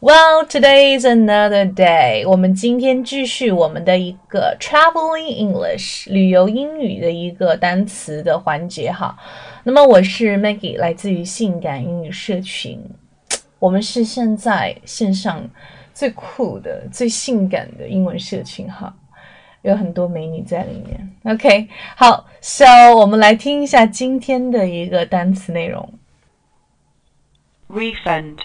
Well, today is another day. 我们今天继续我们的一个 traveling English 旅游英语的一个单词的环节哈。那么我是 Maggie，来自于性感英语社群。我们是现在线上最酷的、最性感的英文社群哈，有很多美女在里面。OK，好，So 我们来听一下今天的一个单词内容。refund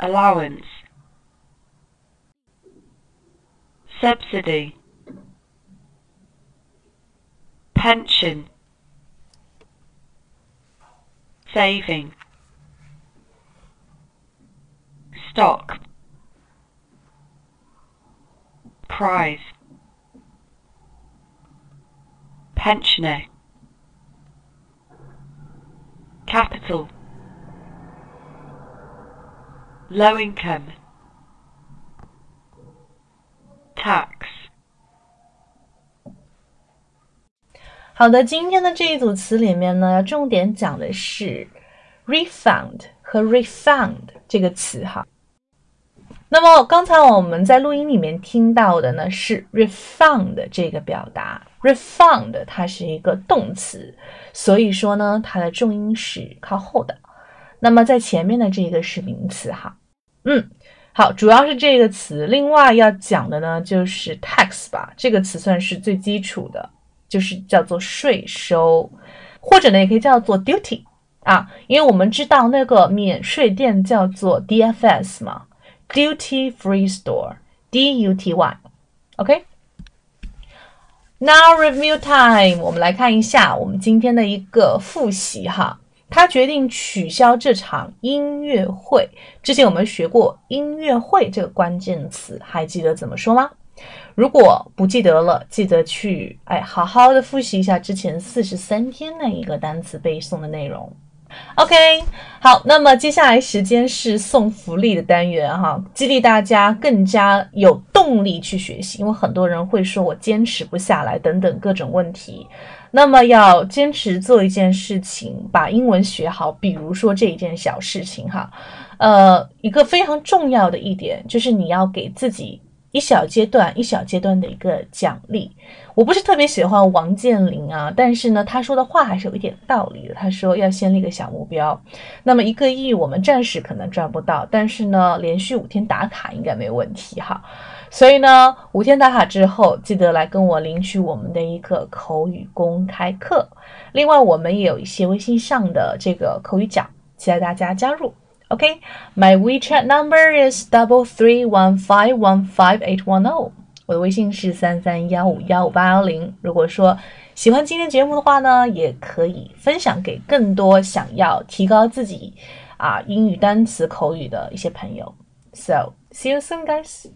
allowance. Subsidy. Pension. Saving. Stock. Prize pensioner. Capital low income tax 好的，今天的这一组词里面呢，要重点讲的是 refund 和 refund 这个词哈。那么刚才我们在录音里面听到的呢是 refund 这个表达，refund 它是一个动词，所以说呢它的重音是靠后的。那么在前面的这个是名词哈。嗯，好，主要是这个词。另外要讲的呢就是 tax 吧，这个词算是最基础的。就是叫做税收，或者呢也可以叫做 duty 啊，因为我们知道那个免税店叫做 DFS 嘛，duty free store，D U T Y，OK。Now review time，我们来看一下我们今天的一个复习哈。他决定取消这场音乐会。之前我们学过音乐会这个关键词，还记得怎么说吗？如果不记得了，记得去哎，好好的复习一下之前四十三天的一个单词背诵的内容。OK，好，那么接下来时间是送福利的单元哈，激励大家更加有动力去学习，因为很多人会说我坚持不下来等等各种问题。那么要坚持做一件事情，把英文学好，比如说这一件小事情哈，呃，一个非常重要的一点就是你要给自己。一小阶段一小阶段的一个奖励，我不是特别喜欢王健林啊，但是呢，他说的话还是有一点道理的。他说要先立个小目标，那么一个亿我们暂时可能赚不到，但是呢，连续五天打卡应该没有问题哈。所以呢，五天打卡之后，记得来跟我领取我们的一个口语公开课。另外，我们也有一些微信上的这个口语奖，期待大家加入。OK, my WeChat number is double three one five one five eight one zero。我的微信是三三幺五幺五八幺零。如果说喜欢今天节目的话呢，也可以分享给更多想要提高自己啊英语单词口语的一些朋友。So see you soon, guys.